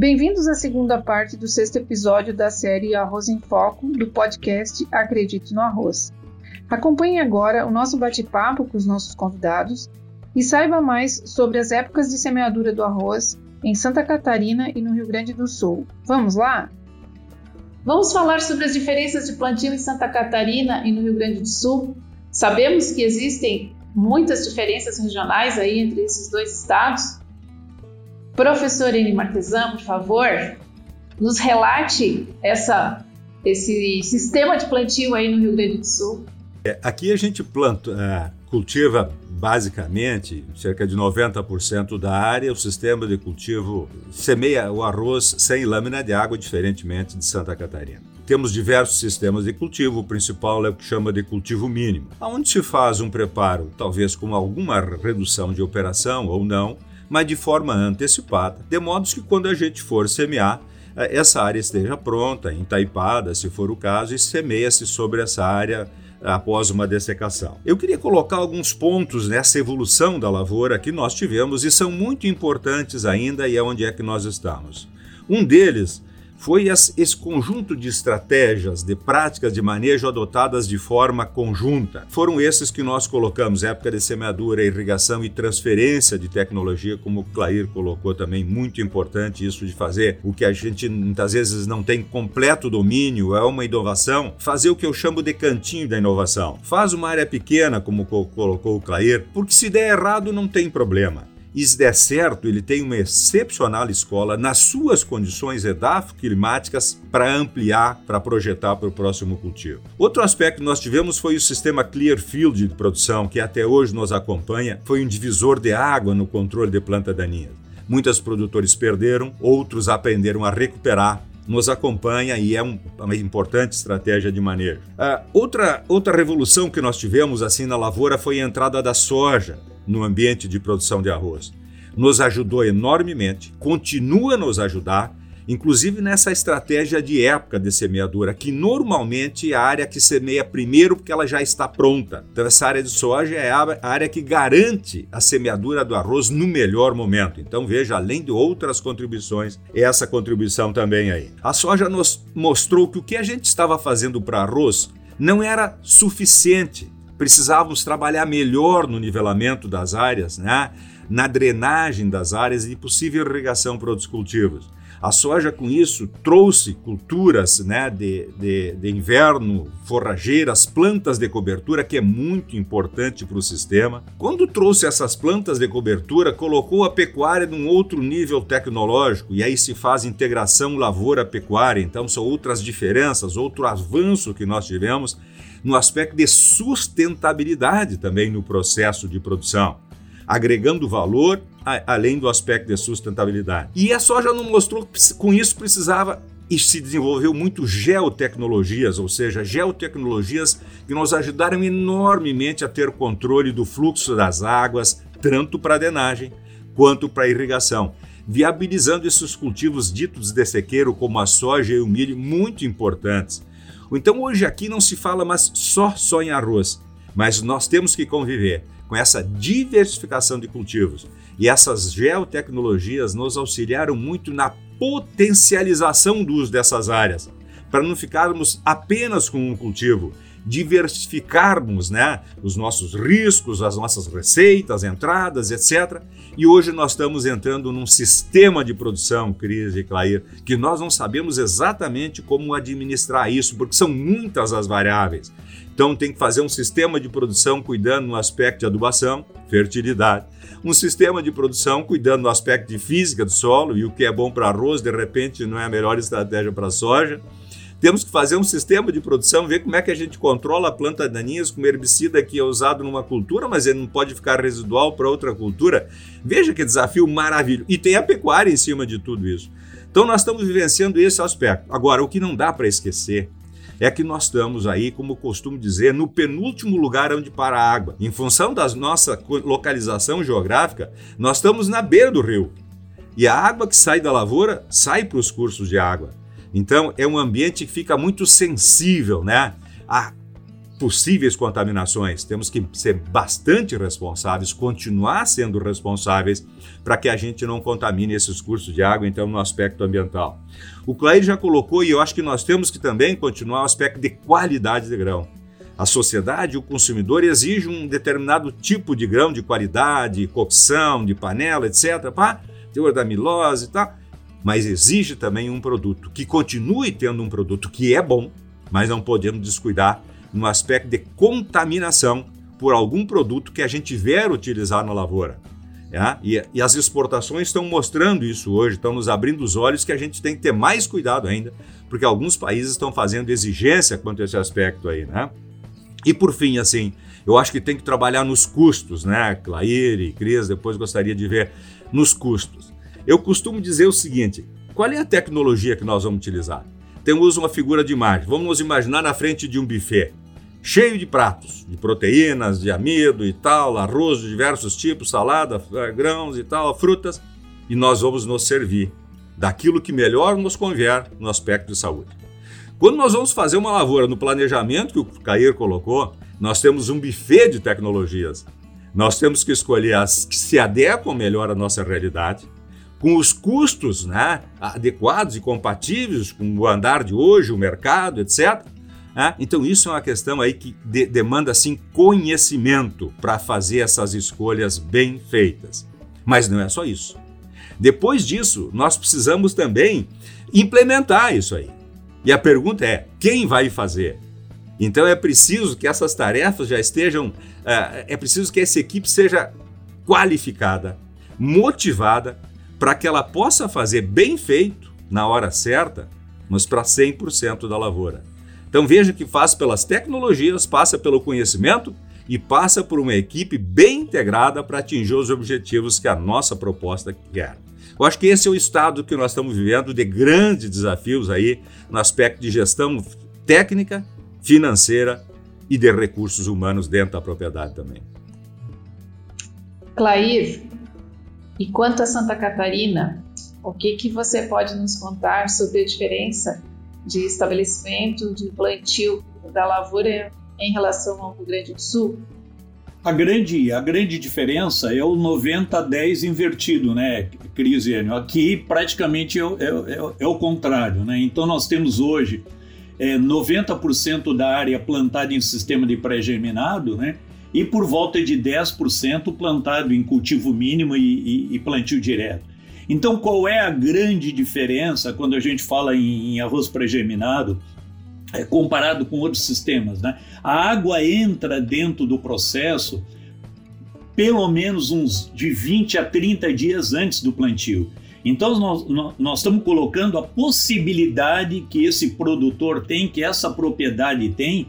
Bem-vindos à segunda parte do sexto episódio da série Arroz em Foco do podcast Acredite no Arroz. Acompanhe agora o nosso bate-papo com os nossos convidados e saiba mais sobre as épocas de semeadura do arroz em Santa Catarina e no Rio Grande do Sul. Vamos lá? Vamos falar sobre as diferenças de plantio em Santa Catarina e no Rio Grande do Sul. Sabemos que existem muitas diferenças regionais aí entre esses dois estados. Professor Eni Martesan, por favor, nos relate essa, esse sistema de plantio aí no Rio Grande do Sul. É, aqui a gente planta, é, cultiva basicamente cerca de 90% da área, o sistema de cultivo semeia o arroz sem lâmina de água, diferentemente de Santa Catarina. Temos diversos sistemas de cultivo, o principal é o que chama de cultivo mínimo, onde se faz um preparo, talvez com alguma redução de operação ou não, mas de forma antecipada, de modo que quando a gente for semear, é, essa área esteja pronta, entaipada, se for o caso, e semeia-se sobre essa área após uma dessecação. Eu queria colocar alguns pontos nessa evolução da lavoura que nós tivemos e são muito importantes ainda e é onde é que nós estamos. Um deles foi esse conjunto de estratégias, de práticas de manejo adotadas de forma conjunta. Foram esses que nós colocamos, época de semeadura, irrigação e transferência de tecnologia, como o Clair colocou também, muito importante isso de fazer o que a gente muitas vezes não tem completo domínio, é uma inovação, fazer o que eu chamo de cantinho da inovação. Faz uma área pequena, como colocou o Clair, porque se der errado não tem problema. E se der certo, ele tem uma excepcional escola nas suas condições edafoclimáticas para ampliar, para projetar para o próximo cultivo. Outro aspecto que nós tivemos foi o sistema Clearfield de produção, que até hoje nos acompanha, foi um divisor de água no controle de planta daninha. Muitos produtores perderam, outros aprenderam a recuperar nos acompanha e é um, uma importante estratégia de manejo. Uh, outra, outra revolução que nós tivemos assim na lavoura foi a entrada da soja no ambiente de produção de arroz. Nos ajudou enormemente, continua a nos ajudar, inclusive nessa estratégia de época de semeadura, que normalmente é a área que semeia primeiro porque ela já está pronta. Então, essa área de soja é a área que garante a semeadura do arroz no melhor momento. Então, veja, além de outras contribuições, essa contribuição também aí. A soja nos mostrou que o que a gente estava fazendo para arroz não era suficiente precisávamos trabalhar melhor no nivelamento das áreas, né? na drenagem das áreas e possível irrigação para outros cultivos. A soja, com isso, trouxe culturas né, de, de, de inverno, forrageiras, plantas de cobertura, que é muito importante para o sistema. Quando trouxe essas plantas de cobertura, colocou a pecuária num outro nível tecnológico, e aí se faz integração lavoura-pecuária. Então, são outras diferenças, outro avanço que nós tivemos no aspecto de sustentabilidade também no processo de produção, agregando valor a, além do aspecto de sustentabilidade. E a soja não mostrou que com isso precisava e se desenvolveu muito geotecnologias, ou seja, geotecnologias que nos ajudaram enormemente a ter controle do fluxo das águas, tanto para a drenagem quanto para a irrigação, viabilizando esses cultivos ditos de sequeiro como a soja e o milho muito importantes então hoje aqui não se fala mais só só em arroz, mas nós temos que conviver com essa diversificação de cultivos. E essas geotecnologias nos auxiliaram muito na potencialização do uso dessas áreas, para não ficarmos apenas com um cultivo, diversificarmos né, os nossos riscos, as nossas receitas, entradas, etc. E hoje nós estamos entrando num sistema de produção, Cris e Clair, que nós não sabemos exatamente como administrar isso, porque são muitas as variáveis. Então tem que fazer um sistema de produção cuidando no aspecto de adubação, fertilidade, um sistema de produção cuidando do aspecto de física do solo, e o que é bom para arroz, de repente, não é a melhor estratégia para soja temos que fazer um sistema de produção, ver como é que a gente controla a planta daninhas com herbicida que é usado numa cultura, mas ele não pode ficar residual para outra cultura. Veja que desafio maravilhoso. E tem a pecuária em cima de tudo isso. Então nós estamos vivenciando esse aspecto. Agora, o que não dá para esquecer é que nós estamos aí, como costumo dizer, no penúltimo lugar onde para a água. Em função da nossa localização geográfica, nós estamos na beira do rio. E a água que sai da lavoura sai para os cursos de água. Então é um ambiente que fica muito sensível, né? A possíveis contaminações. Temos que ser bastante responsáveis, continuar sendo responsáveis para que a gente não contamine esses cursos de água, então, no aspecto ambiental. O Clair já colocou, e eu acho que nós temos que também continuar o aspecto de qualidade de grão. A sociedade, o consumidor exige um determinado tipo de grão de qualidade, cocção, de panela, etc., para teor da amilose e tal, mas exige também um produto que continue tendo um produto que é bom, mas não podemos descuidar no aspecto de contaminação por algum produto que a gente vier utilizar na lavoura. É? E, e, as exportações estão mostrando isso hoje, estão nos abrindo os olhos que a gente tem que ter mais cuidado ainda, porque alguns países estão fazendo exigência quanto a esse aspecto aí, né? E por fim, assim, eu acho que tem que trabalhar nos custos, né? Clair e Cris, depois gostaria de ver nos custos. Eu costumo dizer o seguinte: qual é a tecnologia que nós vamos utilizar? Temos uma figura de imagem. Vamos imaginar na frente de um buffet cheio de pratos, de proteínas, de amido e tal, arroz de diversos tipos, salada, eh, grãos e tal, frutas, e nós vamos nos servir daquilo que melhor nos convier no aspecto de saúde. Quando nós vamos fazer uma lavoura no planejamento que o Cair colocou, nós temos um buffet de tecnologias. Nós temos que escolher as que se adequam melhor à nossa realidade, com os custos né, adequados e compatíveis com o andar de hoje, o mercado, etc né? Então, isso é uma questão aí que de, demanda assim, conhecimento para fazer essas escolhas bem feitas. Mas não é só isso. Depois disso, nós precisamos também implementar isso aí. E a pergunta é: quem vai fazer? Então é preciso que essas tarefas já estejam, é, é preciso que essa equipe seja qualificada, motivada, para que ela possa fazer bem feito, na hora certa, mas para 100% da lavoura. Então veja que faz pelas tecnologias, passa pelo conhecimento e passa por uma equipe bem integrada para atingir os objetivos que a nossa proposta quer. Eu acho que esse é o estado que nós estamos vivendo de grandes desafios aí no aspecto de gestão técnica, financeira e de recursos humanos dentro da propriedade também. Clair, e quanto a Santa Catarina, o que, que você pode nos contar sobre a diferença de estabelecimento de plantio da lavoura em relação ao Rio Grande do Sul? A grande, a grande diferença é o 90-10 invertido, né, Crisiano? Aqui praticamente é, é, é, é, o contrário, né? Então nós temos hoje é, 90% da área plantada em sistema de pré-germinado, né? E por volta de 10% plantado em cultivo mínimo e, e, e plantio direto. Então, qual é a grande diferença quando a gente fala em, em arroz pré-germinado é, comparado com outros sistemas? Né? A água entra dentro do processo pelo menos uns de 20 a 30 dias antes do plantio. Então, nós, nós, estamos colocando a possibilidade que esse produtor tem, que essa propriedade tem,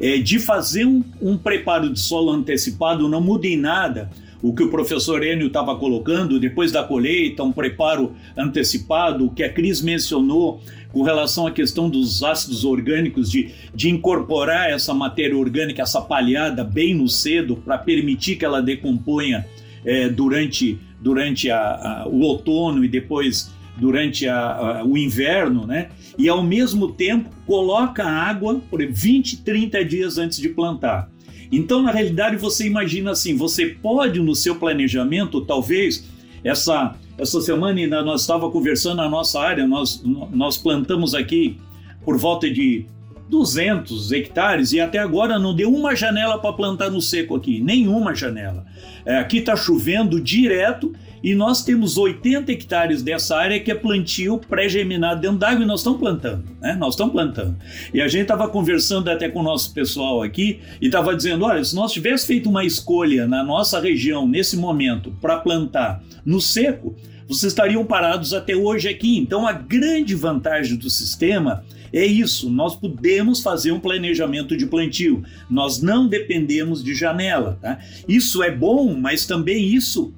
é, de fazer um, um preparo de solo antecipado, não muda em nada o que o professor Enio estava colocando, depois da colheita, um preparo antecipado, o que a Cris mencionou com relação à questão dos ácidos orgânicos, de, de incorporar essa matéria orgânica, essa palhada bem no cedo, para permitir que ela decomponha é, durante, durante a, a, o outono e depois durante a, o inverno, né? E ao mesmo tempo coloca água por 20, 30 dias antes de plantar. Então, na realidade, você imagina assim: você pode, no seu planejamento, talvez, essa, essa semana nós estava conversando na nossa área, nós, nós plantamos aqui por volta de 200 hectares e até agora não deu uma janela para plantar no seco aqui, nenhuma janela. É, aqui está chovendo direto e nós temos 80 hectares dessa área que é plantio pré-germinado dentro d'água e nós estamos plantando, né? Nós estamos plantando. E a gente estava conversando até com o nosso pessoal aqui e estava dizendo: olha, se nós tivéssemos feito uma escolha na nossa região nesse momento para plantar no seco, vocês estariam parados até hoje aqui. Então a grande vantagem do sistema é isso, nós podemos fazer um planejamento de plantio, nós não dependemos de janela. Tá? Isso é bom, mas também isso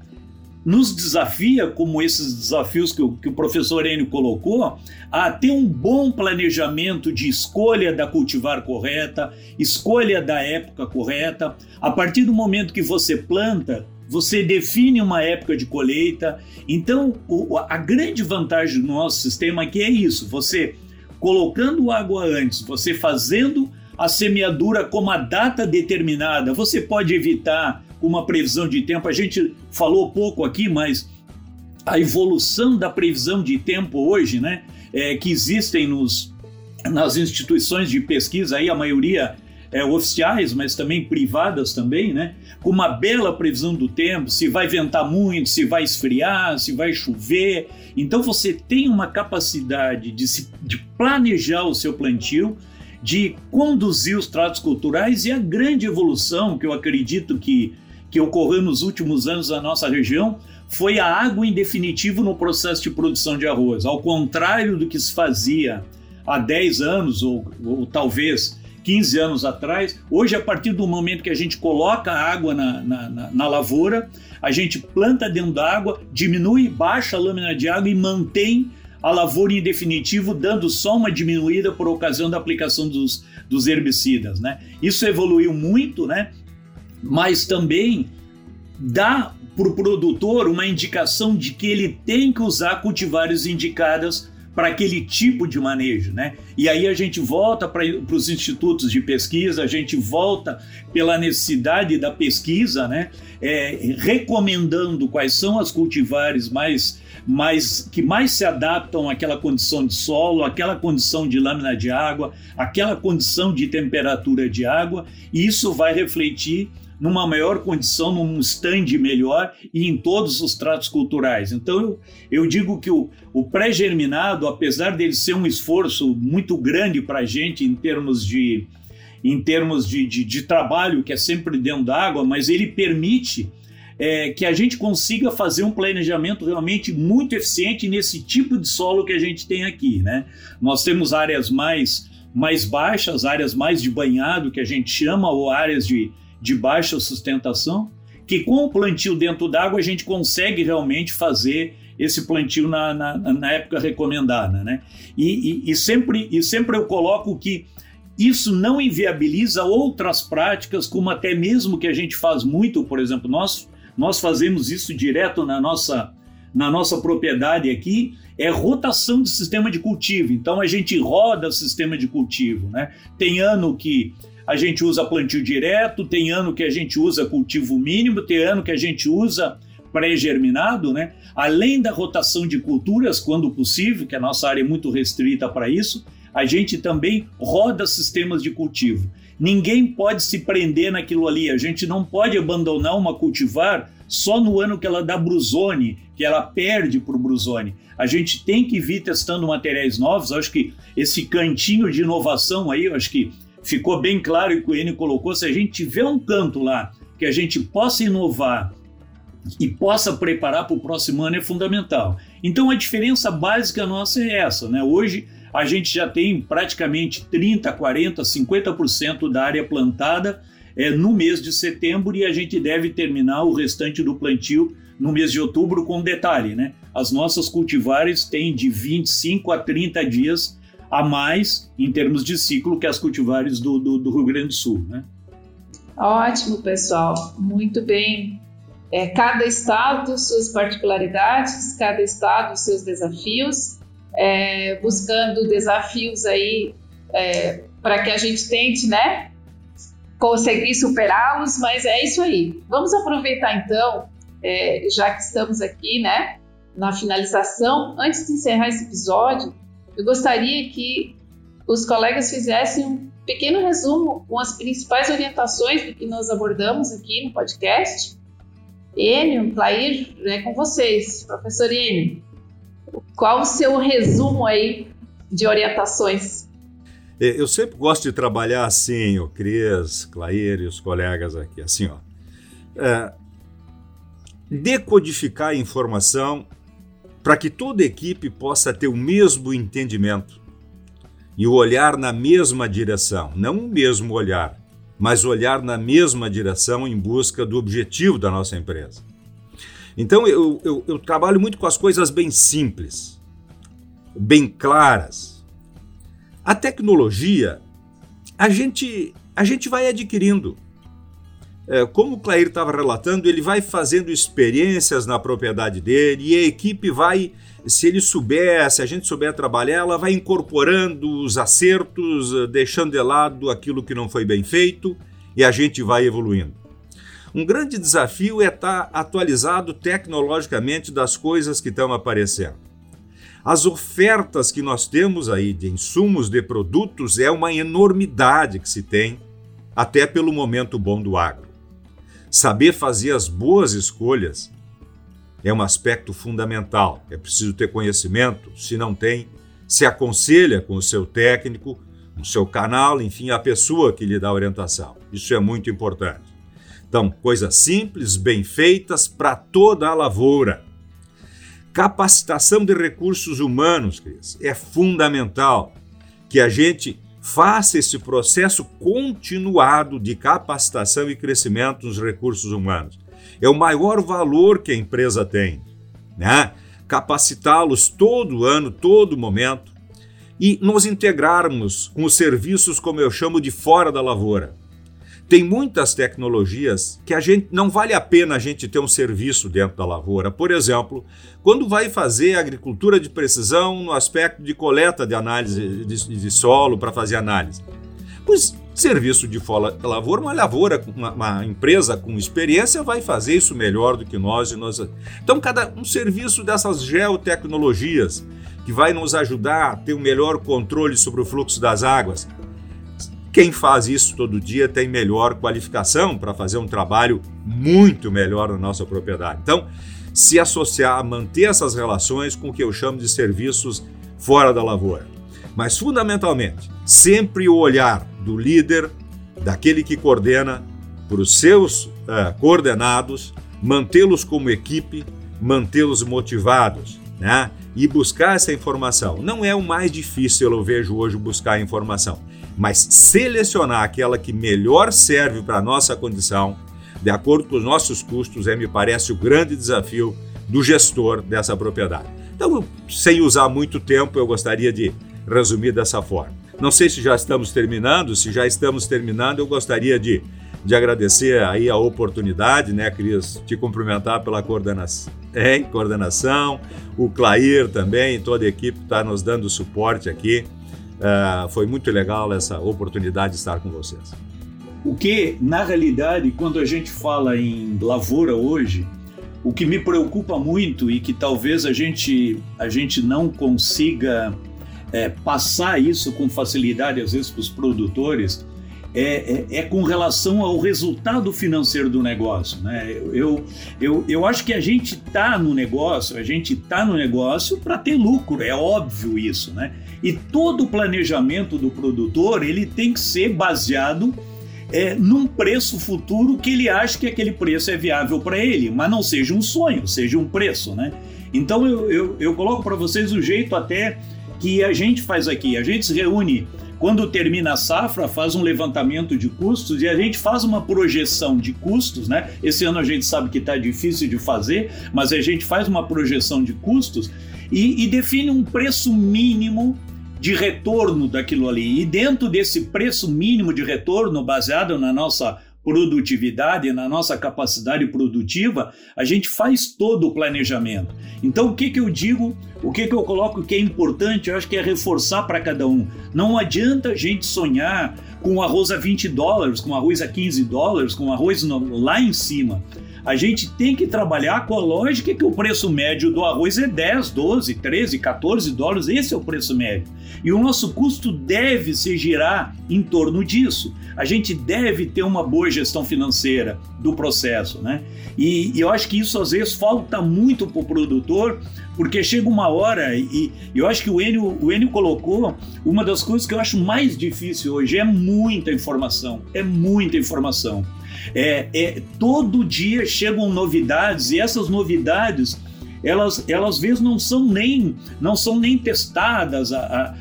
nos desafia, como esses desafios que o, que o professor Enio colocou, a ter um bom planejamento de escolha da cultivar correta, escolha da época correta. A partir do momento que você planta, você define uma época de colheita. Então, o, a grande vantagem do nosso sistema aqui é isso: você colocando água antes, você fazendo a semeadura como a data determinada. Você pode evitar uma previsão de tempo. A gente falou pouco aqui, mas a evolução da previsão de tempo hoje, né, é, que existem nos, nas instituições de pesquisa, aí a maioria é, oficiais, mas também privadas também, né? Com uma bela previsão do tempo, se vai ventar muito, se vai esfriar, se vai chover. Então você tem uma capacidade de, se, de planejar o seu plantio, de conduzir os tratos culturais e a grande evolução que eu acredito que, que ocorreu nos últimos anos na nossa região foi a água em definitivo no processo de produção de arroz. Ao contrário do que se fazia há 10 anos ou, ou talvez 15 anos atrás. Hoje, a partir do momento que a gente coloca a água na, na, na, na lavoura, a gente planta dentro da água, diminui, baixa a lâmina de água e mantém a lavoura em definitivo, dando só uma diminuída por ocasião da aplicação dos, dos herbicidas. Né? Isso evoluiu muito, né? Mas também dá para o produtor uma indicação de que ele tem que usar cultivares indicadas para aquele tipo de manejo, né? E aí a gente volta para os institutos de pesquisa, a gente volta pela necessidade da pesquisa, né? É, recomendando quais são as cultivares mais, mais que mais se adaptam àquela condição de solo, àquela condição de lâmina de água, àquela condição de temperatura de água, e isso vai refletir numa maior condição, num stand melhor e em todos os tratos culturais. Então eu, eu digo que o, o pré-germinado, apesar dele ser um esforço muito grande para a gente em termos de em termos de, de, de, trabalho, que é sempre dentro d'água, mas ele permite é, que a gente consiga fazer um planejamento realmente muito eficiente nesse tipo de solo que a gente tem aqui. Né? Nós temos áreas mais, mais baixas, áreas mais de banhado, que a gente chama, ou áreas de, de baixa sustentação, que com o plantio dentro d'água a gente consegue realmente fazer esse plantio na, na, na época recomendada. Né? E, e, e, sempre, e sempre eu coloco que isso não inviabiliza outras práticas, como até mesmo que a gente faz muito, por exemplo, nós, nós fazemos isso direto na nossa, na nossa propriedade aqui, é rotação de sistema de cultivo. Então a gente roda o sistema de cultivo. Né? Tem ano que a gente usa plantio direto, tem ano que a gente usa cultivo mínimo, tem ano que a gente usa pré-germinado, né? Além da rotação de culturas, quando possível, que a nossa área é muito restrita para isso, a gente também roda sistemas de cultivo. Ninguém pode se prender naquilo ali, a gente não pode abandonar uma cultivar só no ano que ela dá brusone, que ela perde para o brusone. A gente tem que vir testando materiais novos. acho que esse cantinho de inovação aí, acho que ficou bem claro e que o Enio colocou, se a gente tiver um canto lá que a gente possa inovar e possa preparar para o próximo ano é fundamental. Então a diferença básica nossa é essa, né? Hoje a gente já tem praticamente 30, 40, 50% da área plantada é, no mês de setembro e a gente deve terminar o restante do plantio no mês de outubro com detalhe, né? As nossas cultivares têm de 25 a 30 dias a mais em termos de ciclo que as cultivares do, do, do Rio Grande do Sul. Né? Ótimo, pessoal. Muito bem. É, cada estado, suas particularidades, cada estado, seus desafios, é, buscando desafios aí é, para que a gente tente, né, conseguir superá-los, mas é isso aí. Vamos aproveitar então, é, já que estamos aqui, né, na finalização, antes de encerrar esse episódio, eu gostaria que os colegas fizessem um pequeno resumo com as principais orientações do que nós abordamos aqui no podcast. Enio, Clair, é com vocês, professor Enio. Qual o seu resumo aí de orientações? É, eu sempre gosto de trabalhar assim, o Cris, Clair e os colegas aqui, assim, ó. É, decodificar a informação para que toda equipe possa ter o mesmo entendimento e o olhar na mesma direção, não o mesmo olhar, mas olhar na mesma direção em busca do objetivo da nossa empresa. Então eu, eu, eu trabalho muito com as coisas bem simples, bem claras. A tecnologia a gente, a gente vai adquirindo. É, como o Clair estava relatando, ele vai fazendo experiências na propriedade dele e a equipe vai, se ele souber, se a gente souber trabalhar, ela vai incorporando os acertos, eh, deixando de lado aquilo que não foi bem feito e a gente vai evoluindo. Um grande desafio é estar atualizado tecnologicamente das coisas que estão aparecendo. As ofertas que nós temos aí de insumos, de produtos, é uma enormidade que se tem, até pelo momento bom do agro. Saber fazer as boas escolhas é um aspecto fundamental. É preciso ter conhecimento. Se não tem, se aconselha com o seu técnico, o seu canal, enfim, a pessoa que lhe dá orientação. Isso é muito importante. Então, coisas simples, bem feitas para toda a lavoura. Capacitação de recursos humanos, Cris, é fundamental que a gente faça esse processo continuado de capacitação e crescimento dos recursos humanos. É o maior valor que a empresa tem, né? Capacitá-los todo ano, todo momento e nos integrarmos com os serviços, como eu chamo de fora da lavoura. Tem muitas tecnologias que a gente não vale a pena a gente ter um serviço dentro da lavoura. Por exemplo, quando vai fazer agricultura de precisão no aspecto de coleta de análise de, de solo para fazer análise. Pois serviço de fora da lavoura, uma lavoura, uma, uma, empresa com experiência vai fazer isso melhor do que nós e nós. Então, cada um serviço dessas geotecnologias que vai nos ajudar a ter um melhor controle sobre o fluxo das águas, quem faz isso todo dia tem melhor qualificação para fazer um trabalho muito melhor na nossa propriedade. Então, se associar, manter essas relações com o que eu chamo de serviços fora da lavoura. Mas, fundamentalmente, sempre o olhar do líder, daquele que coordena, para os seus uh, coordenados, mantê-los como equipe, mantê-los motivados, né? E buscar essa informação. Não é o mais difícil, eu vejo hoje, buscar informação mas selecionar aquela que melhor serve para a nossa condição, de acordo com os nossos custos, é, me parece, o grande desafio do gestor dessa propriedade. Então, sem usar muito tempo, eu gostaria de resumir dessa forma. Não sei se já estamos terminando, se já estamos terminando, eu gostaria de, de agradecer aí a oportunidade, né, Cris? Te cumprimentar pela coordenação, coordenação o Clair também, toda a equipe está nos dando suporte aqui. Uh, foi muito legal essa oportunidade de estar com vocês. O que, na realidade, quando a gente fala em lavoura hoje, o que me preocupa muito e que talvez a gente, a gente não consiga é, passar isso com facilidade, às vezes, para os produtores, é, é, é, com relação ao resultado financeiro do negócio. Né? Eu, eu, eu acho que a gente está no negócio, a gente está no negócio para ter lucro, é óbvio isso. Né? E todo o planejamento do produtor ele tem que ser baseado é, num preço futuro que ele acha que aquele preço é viável para ele, mas não seja um sonho, seja um preço. Né? Então eu, eu, eu coloco para vocês o jeito até que a gente faz aqui. A gente se reúne quando termina a safra, faz um levantamento de custos e a gente faz uma projeção de custos, né? Esse ano a gente sabe que está difícil de fazer, mas a gente faz uma projeção de custos e, e define um preço mínimo de retorno daquilo ali. E dentro desse preço mínimo de retorno, baseado na nossa produtividade, na nossa capacidade produtiva, a gente faz todo o planejamento. Então, o que, que eu digo, o que, que eu coloco que é importante, eu acho que é reforçar para cada um. Não adianta a gente sonhar com arroz a 20 dólares, com arroz a 15 dólares, com arroz lá em cima. A gente tem que trabalhar com a lógica que o preço médio do arroz é 10, 12, 13, 14 dólares, esse é o preço médio. E o nosso custo deve se girar em torno disso. A gente deve ter uma boa gestão financeira do processo, né? E, e eu acho que isso às vezes falta muito para o produtor, porque chega uma hora e, e eu acho que o Enio, o Enio colocou uma das coisas que eu acho mais difícil hoje é muita informação, é muita informação. É, é, todo dia chegam novidades e essas novidades elas, elas às vezes não são nem não são nem testadas a,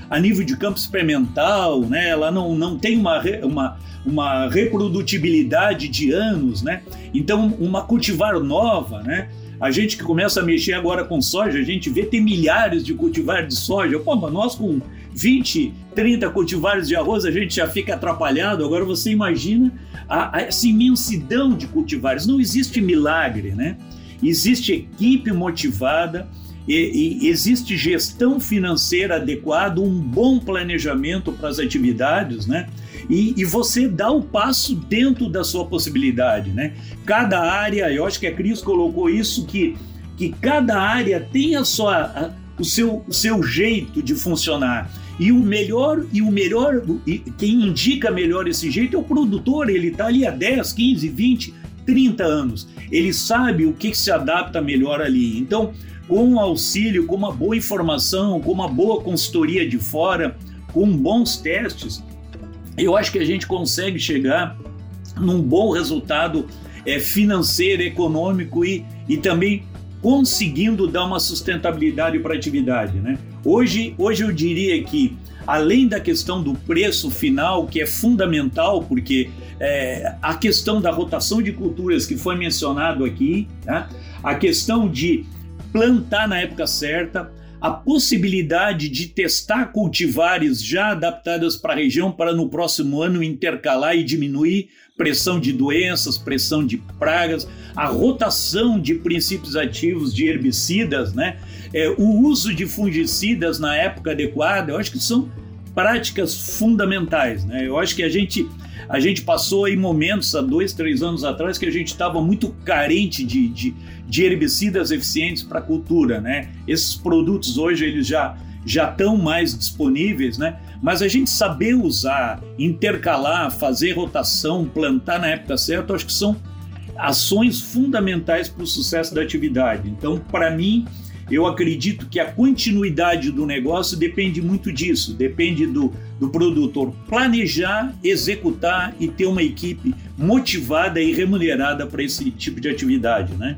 a, a, nível de campo experimental, né? Ela não, não tem uma, uma, uma reprodutibilidade de anos, né? Então uma cultivar nova, né? A gente que começa a mexer agora com soja, a gente vê tem milhares de cultivares de soja. Pô, mas nós com 20, 30 cultivares de arroz a gente já fica atrapalhado. Agora você imagina a, a, essa imensidão de cultivares. Não existe milagre, né? Existe equipe motivada, e, e existe gestão financeira adequada, um bom planejamento para as atividades, né? E, e, você dá o passo dentro da sua possibilidade, né? Cada área, eu acho que a Cris colocou isso, que, que cada área tem a sua, a, o, seu, o seu jeito de funcionar. E o melhor, e o melhor, e quem indica melhor esse jeito é o produtor, ele está ali há 10, 15, 20, 30 anos. Ele sabe o que, se adapta melhor ali. Então, com um auxílio, com uma boa informação, com uma boa consultoria de fora, com bons testes, eu acho que a gente consegue chegar num bom resultado é, financeiro, econômico e, e também conseguindo dar uma sustentabilidade para a atividade. Né? Hoje, hoje eu diria que, além da questão do preço final, que é fundamental, porque é, a questão da rotação de culturas que foi mencionado aqui, né? a questão de plantar na época certa, a possibilidade de testar cultivares já adaptadas para a região para no próximo ano intercalar e diminuir pressão de doenças, pressão de pragas, a rotação de princípios ativos de herbicidas, né? É, o uso de fungicidas na época adequada, eu acho que são práticas fundamentais. Né? Eu acho que a gente, a gente passou aí momentos há dois, três anos atrás que a gente estava muito carente de, de, de herbicidas eficientes para a cultura. Né? Esses produtos hoje eles já já estão mais disponíveis, né? Mas a gente saber usar, intercalar, fazer rotação, plantar na época certa, acho que são ações fundamentais para o sucesso da atividade. Então, para mim, eu acredito que a continuidade do negócio depende muito disso, depende do, do produtor planejar, executar e ter uma equipe motivada e remunerada para esse tipo de atividade, né?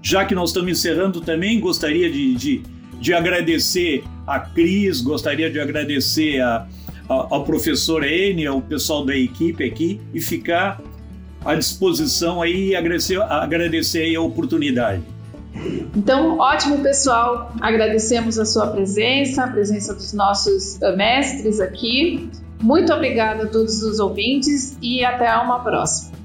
Já que nós estamos encerrando também, gostaria de, de, de agradecer a Cris, gostaria de agradecer a, a, ao professor Ene, ao pessoal da equipe aqui e ficar à disposição aí e agradecer, agradecer a oportunidade. Então, ótimo, pessoal. Agradecemos a sua presença, a presença dos nossos eh, mestres aqui. Muito obrigada a todos os ouvintes e até uma próxima.